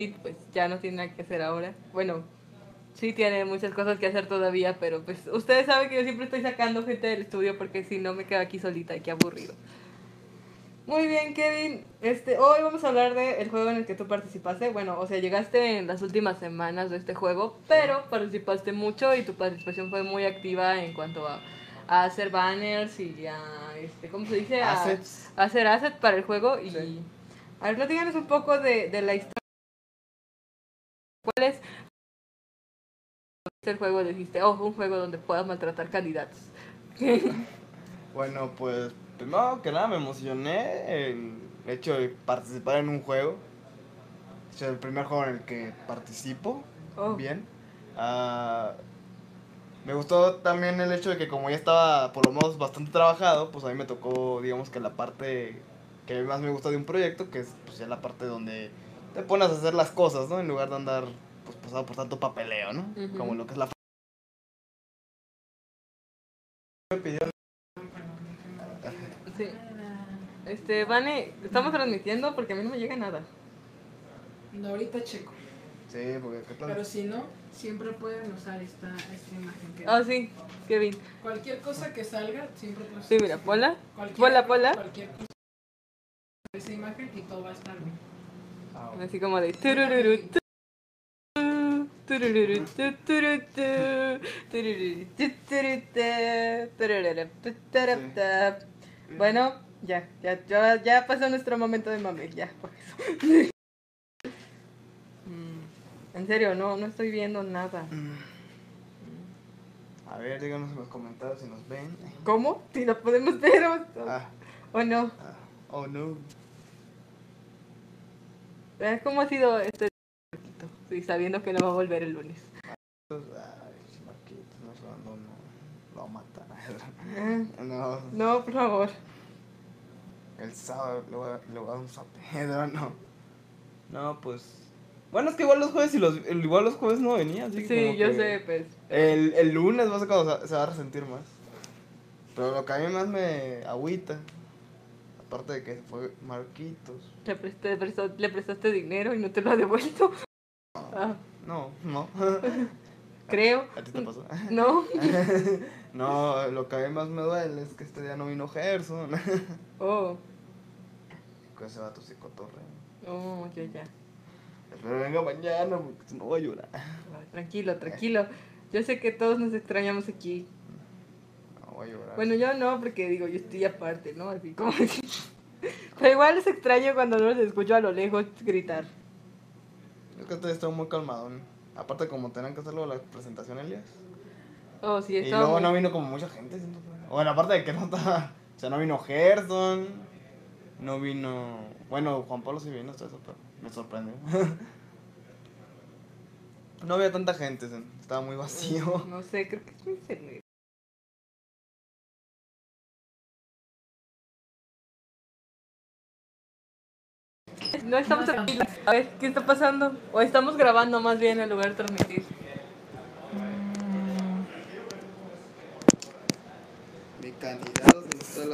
y pues ya no tiene nada que hacer ahora. Bueno, sí tiene muchas cosas que hacer todavía, pero pues ustedes saben que yo siempre estoy sacando gente del estudio porque si no me quedo aquí solita y qué aburrido. Muy bien, Kevin. Este, hoy vamos a hablar del juego en el que tú participaste. Bueno, o sea, llegaste en las últimas semanas de este juego, pero participaste mucho y tu participación fue muy activa en cuanto a, a hacer banners y a, este, ¿cómo se dice? A, a hacer assets para el juego. Y, Sí. a ver, platícanos un poco de, de la historia. ¿Cuál es el juego? Dijiste, oh, un juego donde puedas maltratar candidatos. Bueno, pues primero que nada me emocioné el hecho de participar en un juego. Es el primer juego en el que participo. Oh. Bien. Ah, me gustó también el hecho de que como ya estaba por lo menos bastante trabajado, pues a mí me tocó, digamos que la parte que más me gusta de un proyecto, que es pues ya la parte donde te pones a hacer las cosas, ¿no? En lugar de andar pues pasado por tanto papeleo, ¿no? Como lo que es la... Me pidieron Sí. Este, Vane, estamos transmitiendo porque a mí no me llega nada. No, ahorita checo. Sí, porque ¿qué tal? Pero si no, siempre pueden usar esta, esta imagen. Que Ah, sí, Kevin. Cualquier cosa que salga, siempre puedes Sí, mira, ponla. Cualquier, Ponla, ponla. Cualquier cosa. Esa imagen y todo va a estar bien. Ah, bueno. Así como de Bueno, ya, ya, ya, ya pasó nuestro momento de mame, ya, por eso. Mm, En serio, no, no estoy viendo nada. A ver, díganos en los comentarios si nos ven. ¿Cómo? Si lo podemos ver o, Ah, o no. ah, oh no. Eh, ¿Cómo ha sido este Sí, sabiendo que no va a volver el lunes. Ay, Marquitos, nos abandonó. Lo va a matar. No, No, por favor. el sábado le voy a, le voy a dar un zapedro, no. No, pues. Bueno, es que igual los jueves y los, igual los jueves no venía, así Sí, como yo que sé, pues. El, el lunes vas a cuando se, se va a resentir más. Pero lo que a mí más me agüita, aparte de que fue Marquitos. Le, prestó- le prestaste dinero y no te lo ha devuelto. Ah, No, no. creo. ¿A ti te pasó? No. No, lo que a mí más me duele es que este día no vino Gerson. Oh, Que ese vato se cotorre. oh, ya, ya. Espero venga mañana porque si no voy a llorar. Tranquilo, tranquilo. Yo sé que todos nos extrañamos aquí. No voy a llorar. Bueno, yo no, porque digo, yo estoy aparte, ¿no? Así como. Pero igual les extraño cuando no los escucho a lo lejos gritar. Es que estoy, estoy muy calmado. Aparte, como tenían que hacerlo la presentación Elias. Oh, sí, Y luego muy- no vino como mucha gente. siento. Bueno, aparte de que no estaba. O sea, no vino Gerson. No vino. Bueno, Juan Pablo sí vino, hasta eso, pero me sorprendió. no había tanta gente, estaba muy vacío. No sé, creo que es mi No estamos aquí. A ver, ¿qué está pasando? O estamos grabando más bien en lugar de transmitir. Mi candidato se está al